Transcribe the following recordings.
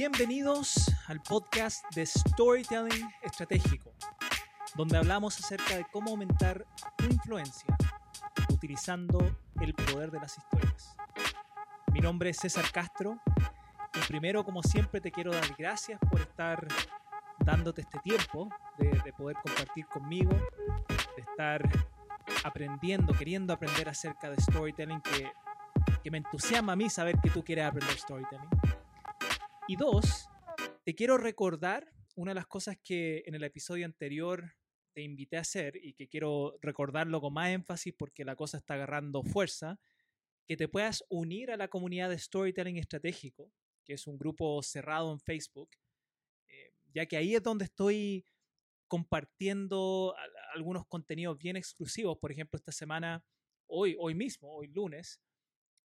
Bienvenidos al podcast de Storytelling Estratégico, donde hablamos acerca de cómo aumentar tu influencia utilizando el poder de las historias. Mi nombre es César Castro y primero, como siempre, te quiero dar gracias por estar dándote este tiempo de, de poder compartir conmigo, de estar aprendiendo, queriendo aprender acerca de storytelling, que me entusiasma a mí saber que tú quieres aprender storytelling. Y dos, te quiero recordar una de las cosas que en el episodio anterior te invité a hacer y que quiero recordarlo con más énfasis porque la cosa está agarrando fuerza, que te puedas unir a la comunidad de Storytelling Estratégico, que es un grupo cerrado en Facebook, eh, ya que ahí es donde estoy compartiendo algunos contenidos bien exclusivos. Por ejemplo, esta semana, hoy, hoy mismo, hoy lunes,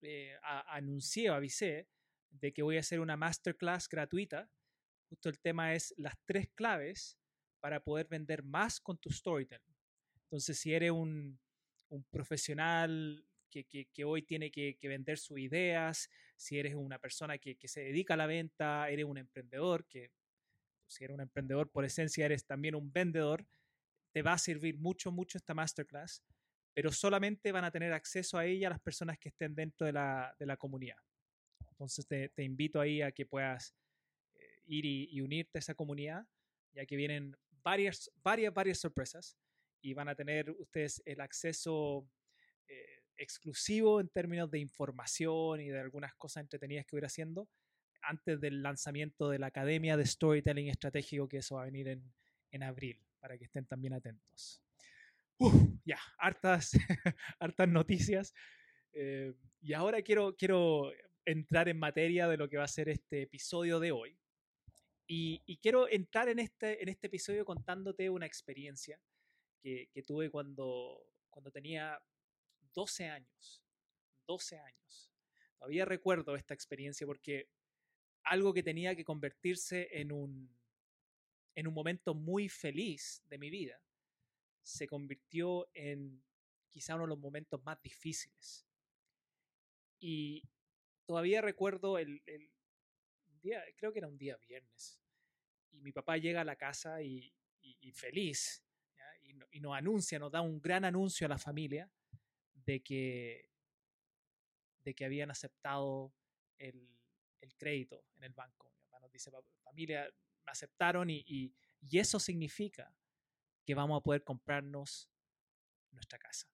eh, anuncié, avisé de que voy a hacer una masterclass gratuita. Justo el tema es las tres claves para poder vender más con tu storytelling. Entonces, si eres un, un profesional que, que, que, hoy tiene que, que, vender sus ideas, si eres una persona que, se dedica a la venta, eres un emprendedor, que si eres un emprendedor por esencia eres también un vendedor, te va a servir mucho, mucho esta masterclass, pero solamente van a tener acceso a ella las personas que estén dentro de la, de la comunidad. Entonces te, te, invito ahí a que puedas eh, ir y, y, unirte a esa comunidad, ya que vienen varias, varias, varias sorpresas y van a tener ustedes el acceso eh, exclusivo en términos de información y de algunas cosas entretenidas que voy haciendo antes del lanzamiento de la Academia de Storytelling Estratégico, que eso va a venir en, en abril, para que estén también atentos. Uf, ya, hartas, hartas noticias. Eh, y ahora quiero, quiero entrar en materia de lo que va a ser este episodio de hoy. Y, quiero entrar en este, en este episodio contándote una experiencia que, que, tuve cuando, cuando tenía 12 años. 12 años. Todavía recuerdo esta experiencia porque algo que tenía que convertirse en un, en un momento muy feliz de mi vida se convirtió en quizá uno de los momentos más difíciles. Y, todavía recuerdo el, el, día, creo que era un día viernes, y mi papá llega a la casa y, feliz, y, y, nos anuncia, nos da un gran anuncio a la familia de que, de que habían aceptado el, el crédito en el banco. Mi papá nos dice, familia, me aceptaron y, y eso significa que vamos a poder comprarnos nuestra casa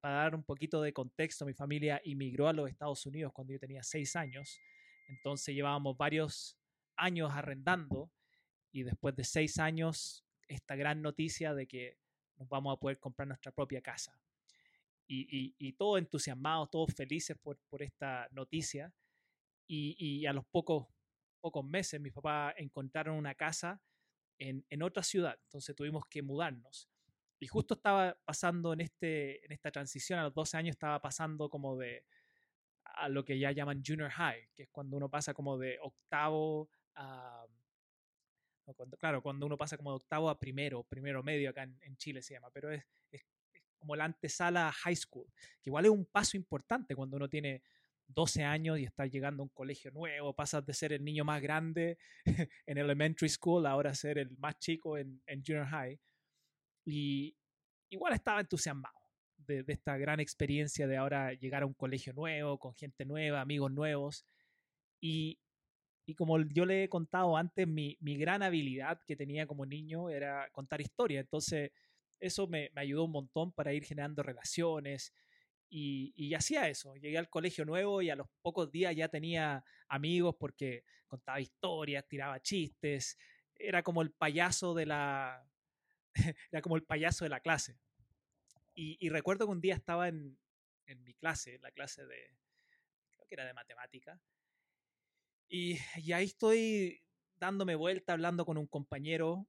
para dar un poquito de contexto, mi familia inmigró a los Estados Unidos cuando yo tenía seis años, entonces llevábamos varios años arrendando y después de seis años esta gran noticia de que nos vamos a poder comprar nuestra propia casa. Y, y, y todos entusiasmados, todos felices por, esta noticia. Y, y, a los pocos, pocos meses mis papás encontraron una casa en, en otra ciudad, entonces tuvimos que mudarnos. Y justo estaba pasando en, este, en esta transición, a los 12 años estaba pasando como de a lo que ya llaman junior high, que es cuando uno pasa como de octavo a... Claro, cuando uno pasa como de octavo a primero, primero medio acá en, Chile se llama, pero es, es, como la antesala high school, que igual es un paso importante cuando uno tiene 12 años y está llegando a un colegio nuevo, pasas de ser el niño más grande en elementary school ahora ser el más chico en, en junior high. Y igual estaba entusiasmado de, esta gran experiencia de ahora llegar a un colegio nuevo, con gente nueva, amigos nuevos. Y, y como yo le he contado antes, mi, mi, gran habilidad que tenía como niño era contar historias. Entonces, eso me, me ayudó un montón para ir generando relaciones. Y, y, hacía eso. Llegué al colegio nuevo y a los pocos días ya tenía amigos porque contaba historias, tiraba chistes. Era como el payaso de la, era como el payaso de la clase. Y, recuerdo que un día estaba en, en, mi clase, la clase de, creo que era de matemática, y, y ahí estoy dándome vuelta, hablando con un compañero,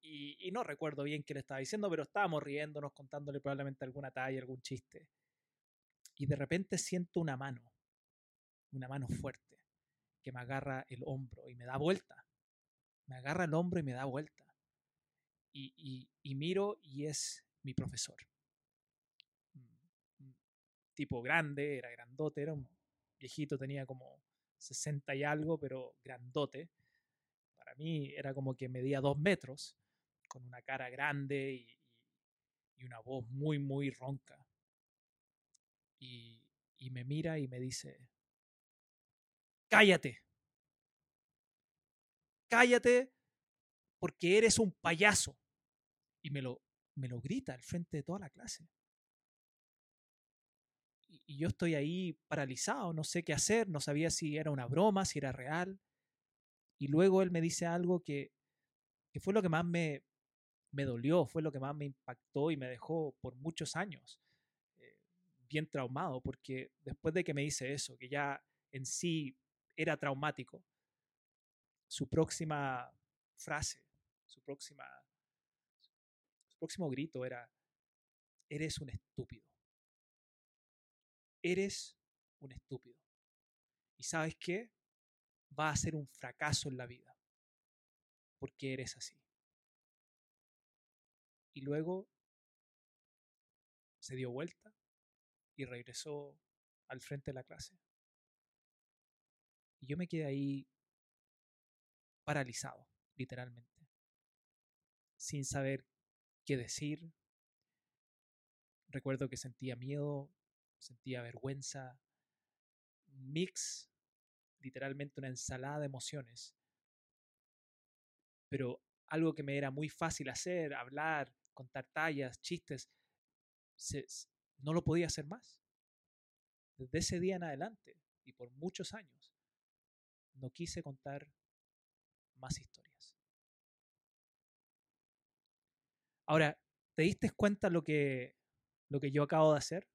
y, y, no recuerdo bien qué le estaba diciendo, pero estábamos riéndonos, contándole probablemente alguna talla, algún chiste. Y de repente siento una mano, una mano fuerte, que me agarra el hombro y me da vuelta. Me agarra el hombro y me da vuelta y, miro y es mi profesor. Un tipo grande, era grandote, era un viejito, tenía como 60 y algo, pero grandote. Para mí era como que medía dos metros, con una cara grande y, y una voz muy, muy ronca. Y, y me mira y me dice, cállate, cállate porque eres un payaso. Y me lo, me lo grita al frente de toda la clase. Y, yo estoy ahí paralizado, no sé qué hacer, no sabía si era una broma, si era real. Y luego él me dice algo que, que fue lo que más me, me dolió, fue lo que más me impactó y me dejó por muchos años eh, bien traumado, porque después de que me dice eso, que ya en sí era traumático, su próxima frase, su próxima próximo grito era eres un estúpido. Eres un estúpido. ¿Y sabes qué? Va a ser un fracaso en la vida porque eres así. Y luego se dio vuelta y regresó al frente de la clase. Y yo me quedé ahí paralizado, literalmente, sin saber qué decir. Recuerdo que sentía miedo, sentía vergüenza, un mix, literalmente una ensalada de emociones. Pero algo que me era muy fácil hacer, hablar, contar tallas, chistes, no lo podía hacer más. Desde ese día en adelante y por muchos años, no quise contar más historias. Ahora, ¿te diste cuenta lo que, lo que yo acabo de hacer?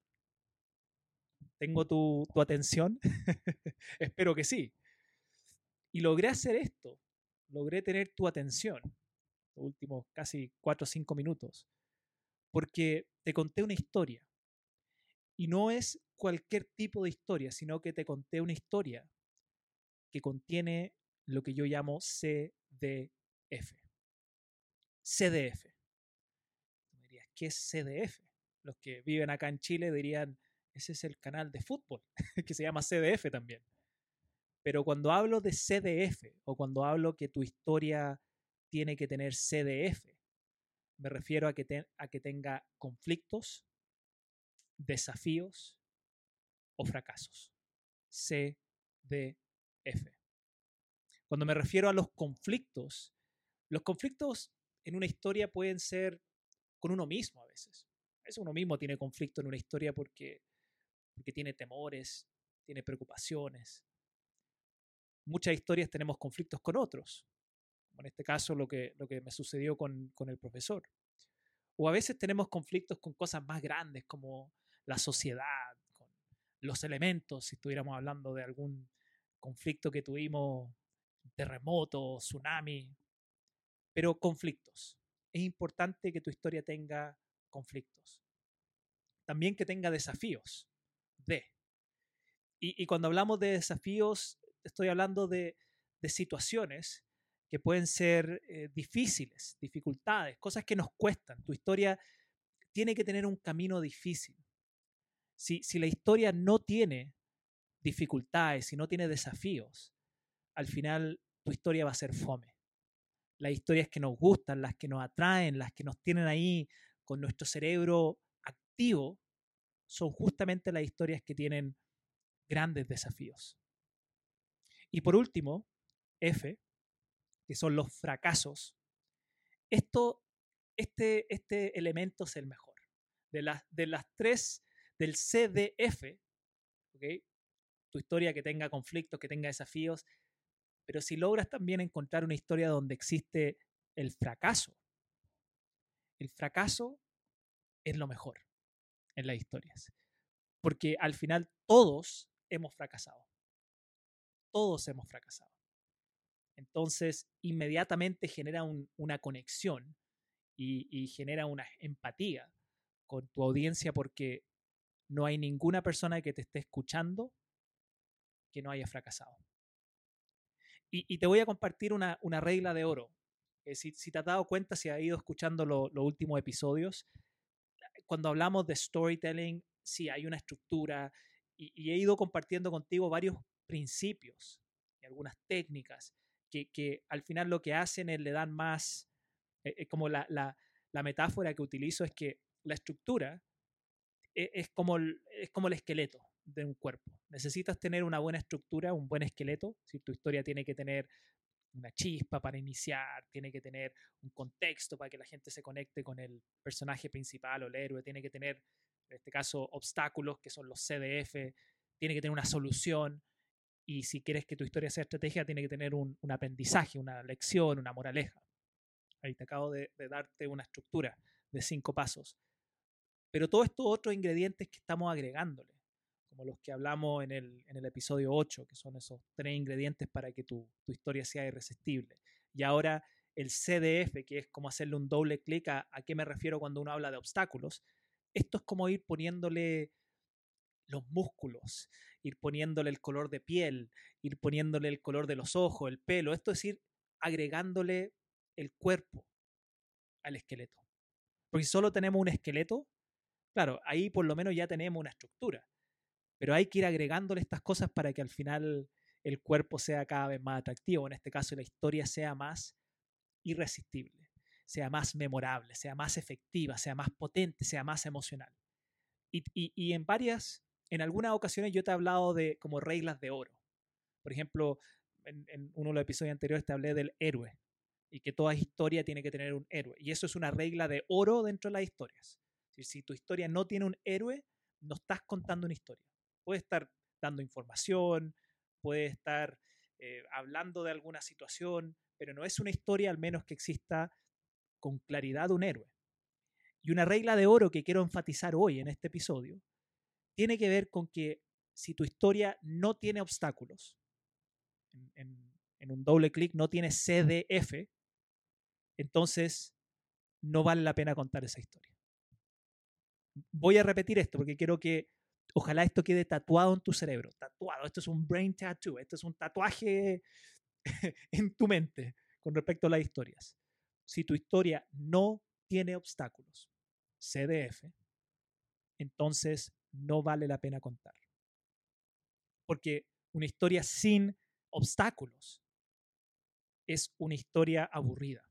¿Tengo tu, tu atención? Espero que sí. Y logré hacer esto. Logré tener tu atención los últimos casi cuatro o cinco minutos, porque te conté una historia. Y no es cualquier tipo de historia, sino que te conté una historia que contiene lo que yo llamo CDF. CDF. ¿Qué es CDF? Los que viven acá en Chile dirían, ese es el canal de fútbol, que se llama CDF también. Pero cuando hablo de CDF o cuando hablo que tu historia tiene que tener CDF. Me refiero a que, a que tenga conflictos, desafíos o fracasos. CDF. Cuando me refiero a los conflictos, los conflictos en una historia pueden ser con uno mismo a veces. A veces uno mismo tiene conflicto en una historia porque, porque tiene temores, tiene preocupaciones. Muchas historias tenemos conflictos con otros en este caso lo que, lo que me sucedió con, con el profesor. O a veces tenemos conflictos con cosas más grandes como la sociedad, los elementos, si estuviéramos hablando de algún conflicto que tuvimos, terremoto, tsunami, pero conflictos. Es importante que tu historia tenga conflictos. También que tenga desafíos. De. Y, cuando hablamos de desafíos, estoy hablando de, de situaciones que pueden ser eh, difíciles, dificultades, cosas que nos cuestan. Tu historia tiene que tener un camino difícil. Si, si la historia no tiene dificultades, si no tiene desafíos, al final tu historia va a ser fome. Las historias que nos gustan, las que nos atraen, las que nos tienen ahí con nuestro cerebro activo, son justamente las historias que tienen grandes desafíos. Y por último, F, que son los fracasos, esto, este, este elemento es el mejor. De las, de las tres, del CDF, ¿okay? tu historia que tenga conflictos, que tenga desafíos, pero si logras también encontrar una historia donde existe el fracaso, el fracaso es lo mejor en las historias, porque al final todos hemos fracasado, todos hemos fracasado. Entonces, inmediatamente genera una conexión y, genera una empatía con tu audiencia porque no hay ninguna persona que te esté escuchando que no haya fracasado. Y, te voy a compartir una, regla de oro. si, te has dado cuenta, si has ido escuchando los últimos episodios, cuando hablamos de storytelling, sí hay una estructura y he ido compartiendo contigo varios principios algunas técnicas que, al final lo que hacen es le dan más, eh, como la, metáfora que utilizo es que la estructura el, es como el esqueleto de un cuerpo. Necesitas tener una buena estructura, un buen esqueleto, si tu historia tiene que tener una chispa para iniciar, tiene que tener un contexto para que la gente se conecte con el personaje principal o el héroe, tiene que tener, en este caso, obstáculos, que son los CDF, tiene que tener una solución, y si quieres que tu historia sea estrategia, tiene que tener un, aprendizaje, una lección, una moraleja. Ahí te acabo de, darte una estructura de cinco pasos. Pero todos estos otros ingredientes que estamos agregándole, como los que hablamos en el, en el episodio 8, que son esos tres ingredientes para que tu, tu, historia sea irresistible. Y ahora el CDF, que es como hacerle un doble clic a, a qué me refiero cuando uno habla de obstáculos. Esto es como ir poniéndole los músculos, ir poniéndole el color de piel, ir poniéndole el color de los ojos, el pelo, esto es ir agregándole el cuerpo al esqueleto. Porque si solo tenemos un esqueleto, claro, ahí por lo menos ya tenemos una estructura, pero hay que ir agregándole estas cosas para que al final el cuerpo sea cada vez más atractivo, en este caso la historia sea más irresistible, sea más memorable, sea más efectiva, sea más potente, sea más emocional. Y, en varias en algunas ocasiones yo te he hablado de como reglas de oro. Por ejemplo, en, en, uno de los episodios anteriores te hablé del héroe y que toda historia tiene que tener un héroe. Y eso es una regla de oro dentro de las historias. Si, si tu historia no tiene un héroe, no estás contando una historia. Puedes estar dando información, puedes estar eh, hablando de alguna situación, pero no es una historia al menos que exista con claridad un héroe. Y una regla de oro que quiero enfatizar hoy en este episodio tiene que ver con que si tu historia no tiene obstáculos, en un doble clic no tiene CDF, entonces no vale la pena contar esa historia. Voy a repetir esto porque quiero que ojalá esto quede tatuado en tu cerebro, tatuado. Esto es un brain tattoo, esto es un tatuaje en tu mente con respecto a las historias. Si tu historia no tiene obstáculos, CDF, entonces no vale la pena contar. Porque una historia sin obstáculos es una historia aburrida,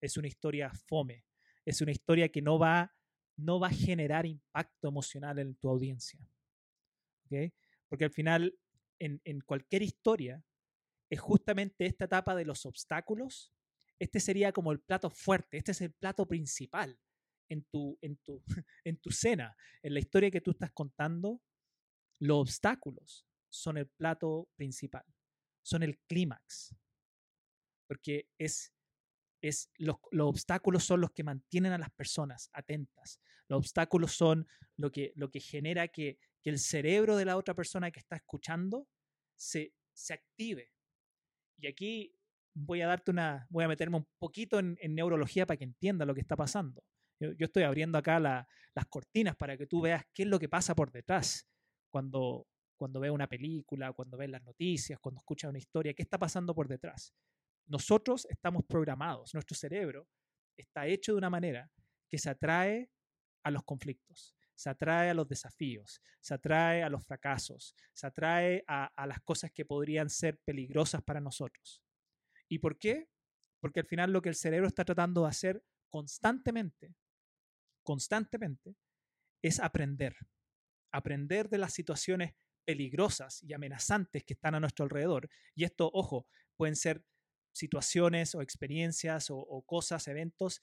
es una historia fome, es una historia que no va, no va a generar impacto emocional en tu audiencia. ¿Okay? Porque al final, en, en cualquier historia, es justamente esta etapa de los obstáculos. Este sería como el plato fuerte, este es el plato principal en tu, en tu, en tu cena, en la historia que tú estás contando, los obstáculos son el plato principal, son el clímax, porque es, es los, los, obstáculos son los que mantienen a las personas atentas, los obstáculos son lo que, lo que genera que, que el cerebro de la otra persona que está escuchando se, se active. Y aquí voy a darte una, voy a meterme un poquito en, en neurología para que entienda lo que está pasando. Yo, yo estoy abriendo acá la, las cortinas para que tú veas qué es lo que pasa por detrás cuando, cuando ves una película, cuando ves las noticias, cuando escuchas una historia, qué está pasando por detrás. Nosotros estamos programados, nuestro cerebro está hecho de una manera que se atrae a los conflictos, se atrae a los desafíos, se atrae a los fracasos, se atrae a, las cosas que podrían ser peligrosas para nosotros. ¿Y por qué? Porque al final lo que el cerebro está tratando de hacer constantemente constantemente es aprender. Aprender de las situaciones peligrosas y amenazantes que están a nuestro alrededor. Y esto, ojo, pueden ser situaciones o experiencias o, o cosas, eventos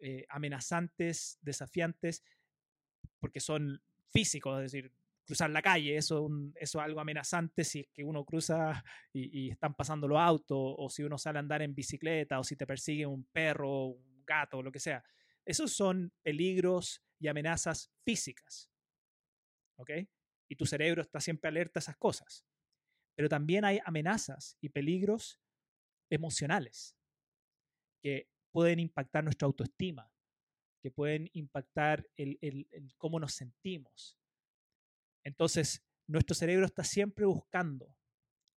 eh, amenazantes, desafiantes, porque son físicos, es decir, cruzar la calle, eso, eso es algo amenazante si es que uno cruza y, y, están pasando los autos, o si uno sale a andar en bicicleta, o si te persigue un perro, un gato, lo que sea. Esos son peligros y amenazas físicas. ¿Ok? Y tu cerebro está siempre alerta a esas cosas. Pero también hay amenazas y peligros emocionales que pueden impactar nuestra autoestima, que pueden impactar el, cómo nos sentimos. Entonces, nuestro cerebro está siempre buscando,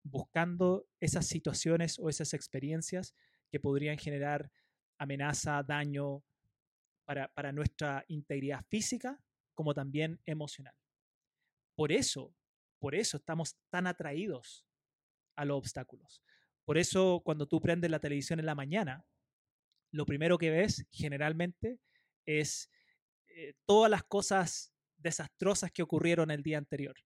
buscando esas situaciones o esas experiencias que podrían generar amenaza, daño, para nuestra integridad física como también emocional. Por eso, por eso estamos tan atraídos a los obstáculos. Por eso cuando tú prendes la televisión en la mañana, lo primero que ves generalmente es eh, todas las cosas desastrosas que ocurrieron el día anterior.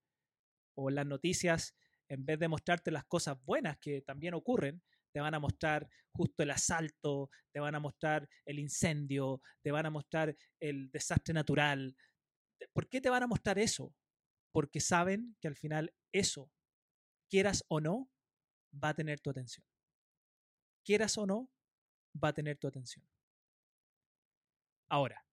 O las noticias, en vez de mostrarte las cosas buenas que también ocurren, te van a mostrar justo el asalto, te van a mostrar el incendio, te van a mostrar el desastre natural. ¿Por qué te van a mostrar eso? Porque saben que al final eso, quieras o no, va a tener tu atención. Quieras o no, va a tener tu atención. Ahora,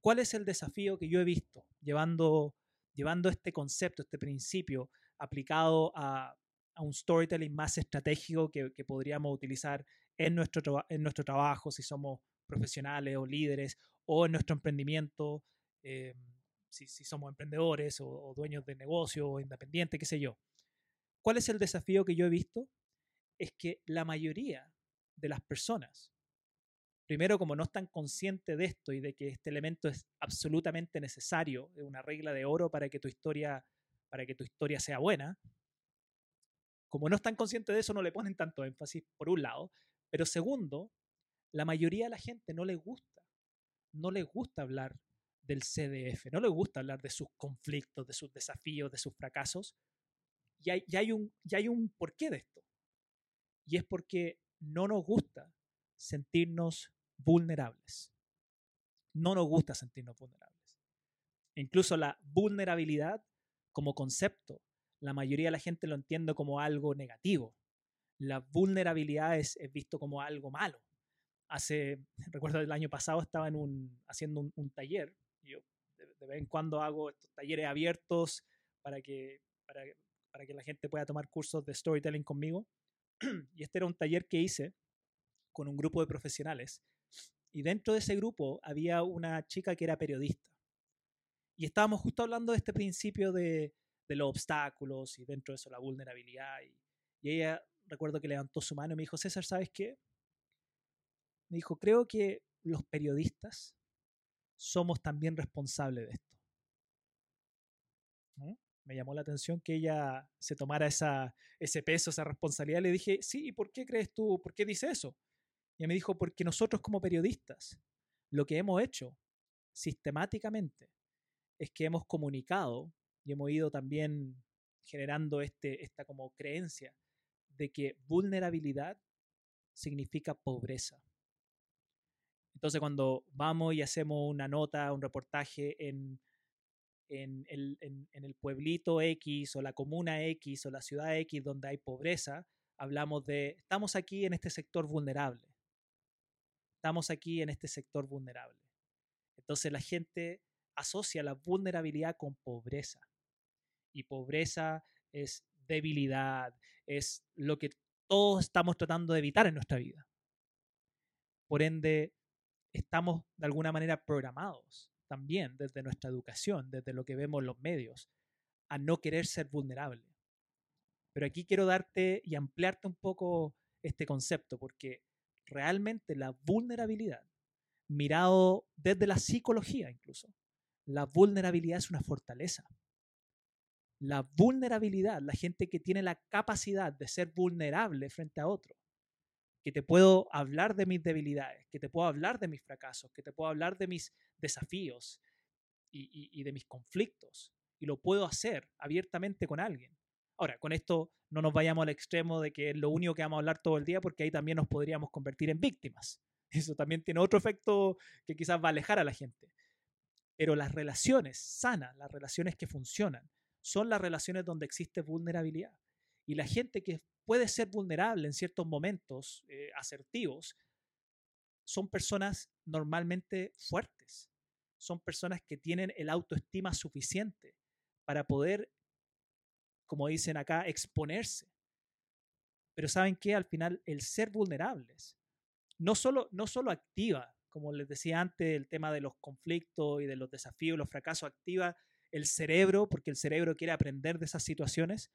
¿cuál es el desafío que yo he visto llevando, llevando este concepto, este principio aplicado a, un storytelling más estratégico que, podríamos utilizar en nuestro, en nuestro trabajo, si somos profesionales o líderes, o en nuestro emprendimiento, eh, si, somos emprendedores o, dueños de negocio o independientes, qué sé yo. ¿Cuál es el desafío que yo he visto? Es que la mayoría de las personas, primero como no están conscientes de esto y de que este elemento es absolutamente necesario, es una regla de oro para que tu historia, para que tu historia sea buena, como no están conscientes de eso, no le ponen tanto énfasis, por un lado. Pero segundo, la mayoría de la gente no le gusta. No le gusta hablar del CDF, no le gusta hablar de sus conflictos, de sus desafíos, de sus fracasos. Y hay, hay, un, y hay un porqué de esto. Y es porque no nos gusta sentirnos vulnerables. No nos gusta sentirnos vulnerables. incluso la vulnerabilidad como concepto la mayoría de la gente lo entiende como algo negativo. La vulnerabilidad es, visto como algo malo. Hace, recuerdo el año pasado estaba en un, haciendo un, taller. Yo de, vez en cuando hago estos talleres abiertos para que, para, para que la gente pueda tomar cursos de storytelling conmigo. Y este era un taller que hice con un grupo de profesionales. Y dentro de ese grupo había una chica que era periodista. Y estábamos justo hablando de este principio de, de los obstáculos y dentro de eso la vulnerabilidad. Y, ella, recuerdo que levantó su mano y me dijo, César, ¿sabes qué? Me dijo, creo que los periodistas somos también responsables de esto. Me llamó la atención que ella se tomara ese peso, esa responsabilidad. Le dije, sí, ¿y por qué crees tú? ¿Por qué dice eso? Y me dijo, porque nosotros como periodistas, lo que hemos hecho sistemáticamente es que hemos comunicado y hemos ido también generando este, esta como creencia de que vulnerabilidad significa pobreza. Entonces cuando vamos y hacemos una nota, un reportaje en, en, el, en, el pueblito X o la comuna X o la ciudad X donde hay pobreza, hablamos de, estamos aquí en este sector vulnerable. Estamos aquí en este sector vulnerable. Entonces la gente asocia la vulnerabilidad con pobreza y pobreza es debilidad, es lo que todos estamos tratando de evitar en nuestra vida. Por ende, estamos de alguna manera programados también desde nuestra educación, desde lo que vemos los medios, a no querer ser vulnerable. Pero aquí quiero darte y ampliarte un poco este concepto, porque realmente la vulnerabilidad, mirado desde la psicología incluso, la vulnerabilidad es una fortaleza la vulnerabilidad, la gente que tiene la capacidad de ser vulnerable frente a otro, que te puedo hablar de mis debilidades, que te puedo hablar de mis fracasos, que te puedo hablar de mis desafíos y, de mis conflictos, y lo puedo hacer abiertamente con alguien. Ahora, con esto no nos vayamos al extremo de que es lo único que vamos a hablar todo el día, porque ahí también nos podríamos convertir en víctimas. Eso también tiene otro efecto que quizás va a alejar a la gente. Pero las relaciones sanas, las relaciones que funcionan, son las relaciones donde existe vulnerabilidad. Y la gente que puede ser vulnerable en ciertos momentos eh, asertivos son personas normalmente fuertes, son personas que tienen el autoestima suficiente para poder, como dicen acá, exponerse. Pero ¿saben qué? Al final, el ser vulnerables no solo, no solo activa, como les decía antes, el tema de los conflictos y de los desafíos, los fracasos, activa el cerebro, porque el cerebro quiere aprender de esas situaciones.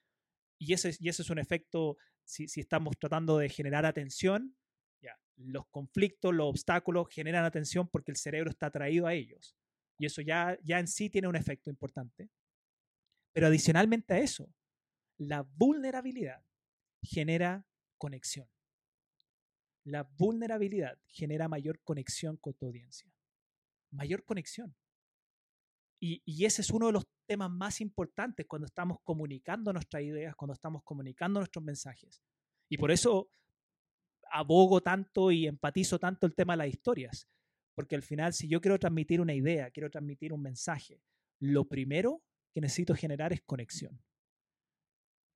Y ese, y ese es un efecto, si, estamos tratando de generar atención, los conflictos, los obstáculos generan atención porque el cerebro está atraído a ellos. Y eso ya, ya en sí tiene un efecto importante. Pero adicionalmente a eso, la vulnerabilidad genera conexión. La vulnerabilidad genera mayor conexión con tu audiencia. Mayor conexión. Y, ese es uno de los temas más importantes cuando estamos comunicando nuestras ideas, cuando estamos comunicando nuestros mensajes. Y por eso abogo tanto y empatizo tanto el tema de las historias. Porque al final, si yo quiero transmitir una idea, quiero transmitir un mensaje, lo primero que necesito generar es conexión.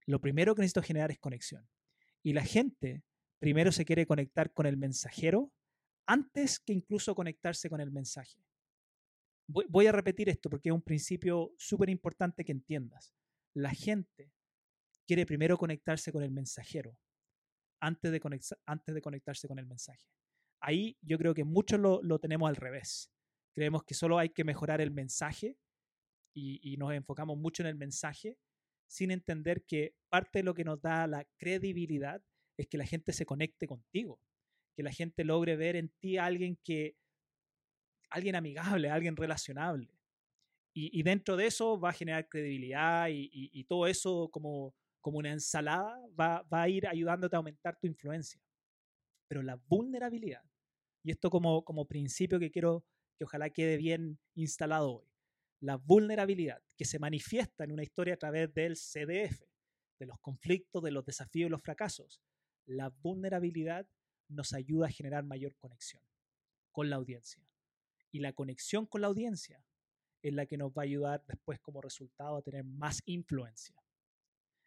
Lo primero que necesito generar es conexión. Y la gente primero se quiere conectar con el mensajero antes que incluso conectarse con el mensaje. Voy, a repetir esto porque es un principio súper importante que entiendas. La gente quiere primero conectarse con el mensajero antes de, antes de conectarse con el mensaje. Ahí yo creo que muchos lo, tenemos al revés. Creemos que solo hay que mejorar el mensaje y, nos enfocamos mucho en el mensaje sin entender que parte de lo que nos da la credibilidad es que la gente se conecte contigo, que la gente logre ver en ti a alguien que, alguien amigable, alguien relacionable. Y, dentro de eso va a generar credibilidad y, todo eso como, como una ensalada va, va, a ir ayudándote a aumentar tu influencia. Pero la vulnerabilidad, y esto como, como principio que quiero que ojalá quede bien instalado hoy, la vulnerabilidad que se manifiesta en una historia a través del CDF, de los conflictos, de los desafíos y los fracasos. La vulnerabilidad nos ayuda a generar mayor conexión con la audiencia. Y la conexión con la audiencia es la que nos va a ayudar después como resultado a tener más influencia.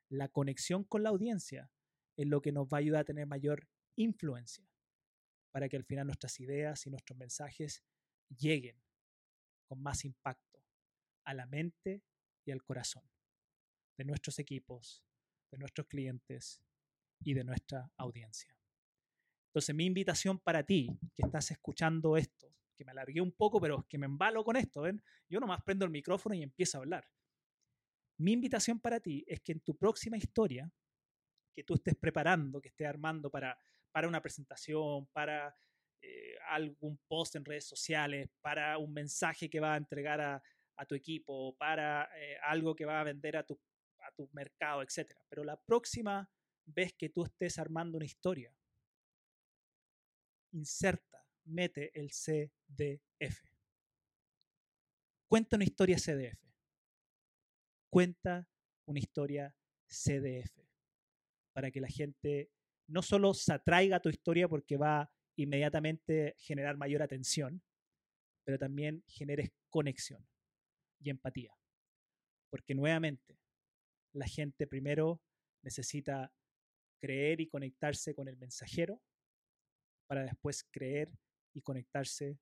La conexión con la audiencia es lo que nos va a ayudar a tener mayor influencia para que al final nuestras ideas y nuestros mensajes lleguen con más impacto a la mente y al corazón de nuestros equipos, de nuestros clientes y de nuestra audiencia. Entonces, mi invitación para ti, que estás escuchando esto, que me alargué un poco, pero que me embalo con esto, ¿ven? Yo nomás prendo el micrófono y empiezo a hablar. Mi invitación para ti es que en tu próxima historia, que tú estés preparando, que estés armando para, para una presentación, para eh, algún post en redes sociales, para un mensaje que va a entregar a, a tu equipo, para eh, algo que va a vender a tu, a tu mercado, etc. Pero la próxima vez que tú estés armando una historia, inserta, mete el CDF. Cuenta una historia CDF. Cuenta una historia CDF. Para que la gente no solo se atraiga a tu historia porque va inmediatamente generar mayor atención, pero también generes conexión y empatía. Porque nuevamente, la gente primero necesita creer y conectarse con el mensajero para después creer y conectarse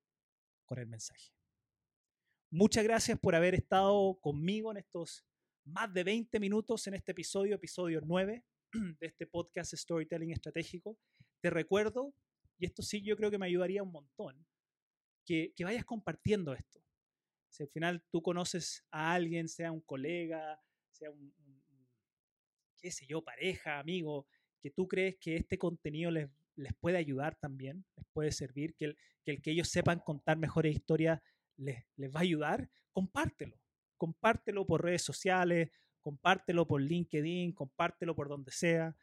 con el mensaje. Muchas gracias por haber estado conmigo en estos más de 20 minutos en este episodio, episodio 9 de este podcast Storytelling Estratégico. Te recuerdo, y esto sí yo creo que me ayudaría un montón, que, que vayas compartiendo esto. Si al final tú conoces a alguien, sea un colega, sea un, qué sé yo, pareja, amigo, que tú crees que este contenido les, les puede ayudar también, les puede servir, que el, que el que ellos sepan contar mejores historias les, va a ayudar, compártelo. Compártelo por redes sociales, compártelo por LinkedIn, compártelo por donde sea.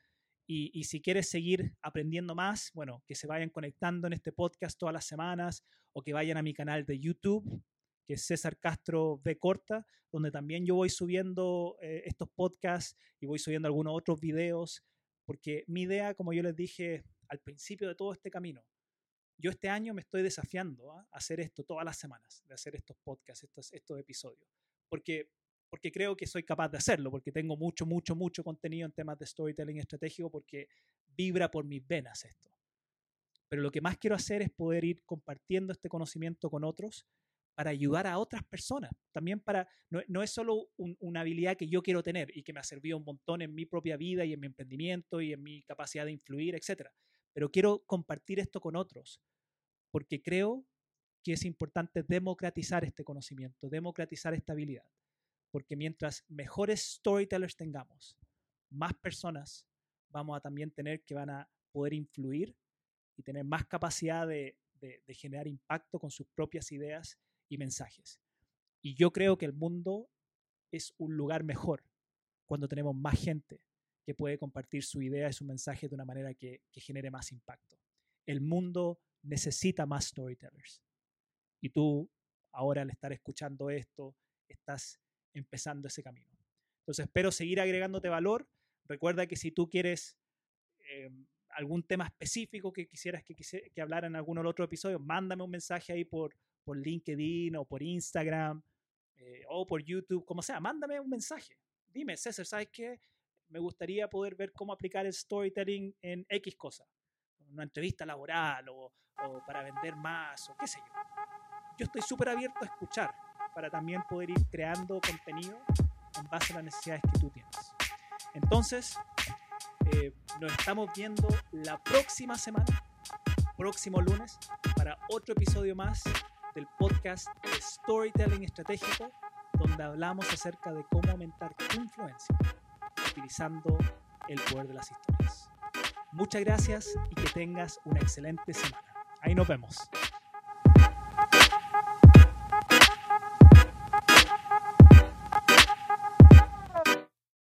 Y, y, si quieres seguir aprendiendo más, bueno, que se vayan conectando en este podcast todas las semanas o que vayan a mi canal de YouTube, que es César Castro B Corta, donde también yo voy subiendo eh, estos podcasts y voy subiendo algunos otros videos, porque mi idea, como yo les dije al principio de todo este camino, yo este año me estoy desafiando a hacer esto todas las semanas, de hacer estos podcasts, estos, estos episodios, porque, porque creo que soy capaz de hacerlo, porque tengo mucho, mucho, mucho contenido en temas de storytelling estratégico, porque vibra por mis venas esto. Pero lo que más quiero hacer es poder ir compartiendo este conocimiento con otros para ayudar a otras personas. También para, no, es solo una habilidad que yo quiero tener y que me ha servido un montón en mi propia vida y en mi emprendimiento y en mi capacidad de influir, etc. Pero quiero compartir esto con otros porque creo que es importante democratizar este conocimiento, democratizar esta habilidad. Porque mientras mejores storytellers tengamos, más personas vamos a también tener que van a poder influir y tener más capacidad de generar impacto con sus propias ideas y mensajes. Y yo creo que el mundo es un lugar mejor cuando tenemos más gente puede compartir su idea y su mensaje de una manera que, que genere más impacto. El mundo necesita más storytellers. Y tú, ahora al estar escuchando esto, estás empezando ese camino. Entonces espero seguir agregándote valor. Recuerda que si tú quieres eh, algún tema específico que quisieras que, que hablara en algún otro episodio, mándame un mensaje ahí por, por LinkedIn o por Instagram eh, o por YouTube, como sea, mándame un mensaje. Dime, César, ¿sabes qué? Me gustaría poder ver cómo aplicar el storytelling en X cosa. Una entrevista laboral o, para vender más o qué sé yo. Yo estoy súper abierto a escuchar para también poder ir creando contenido en base a las necesidades que tú tienes. Entonces, eh, nos estamos viendo la próxima semana, próximo lunes, para otro episodio más del podcast Storytelling Estratégico, donde hablamos acerca de cómo aumentar tu influencia utilizando el poder de las historias. Muchas gracias y que tengas una excelente semana. Ahí nos vemos.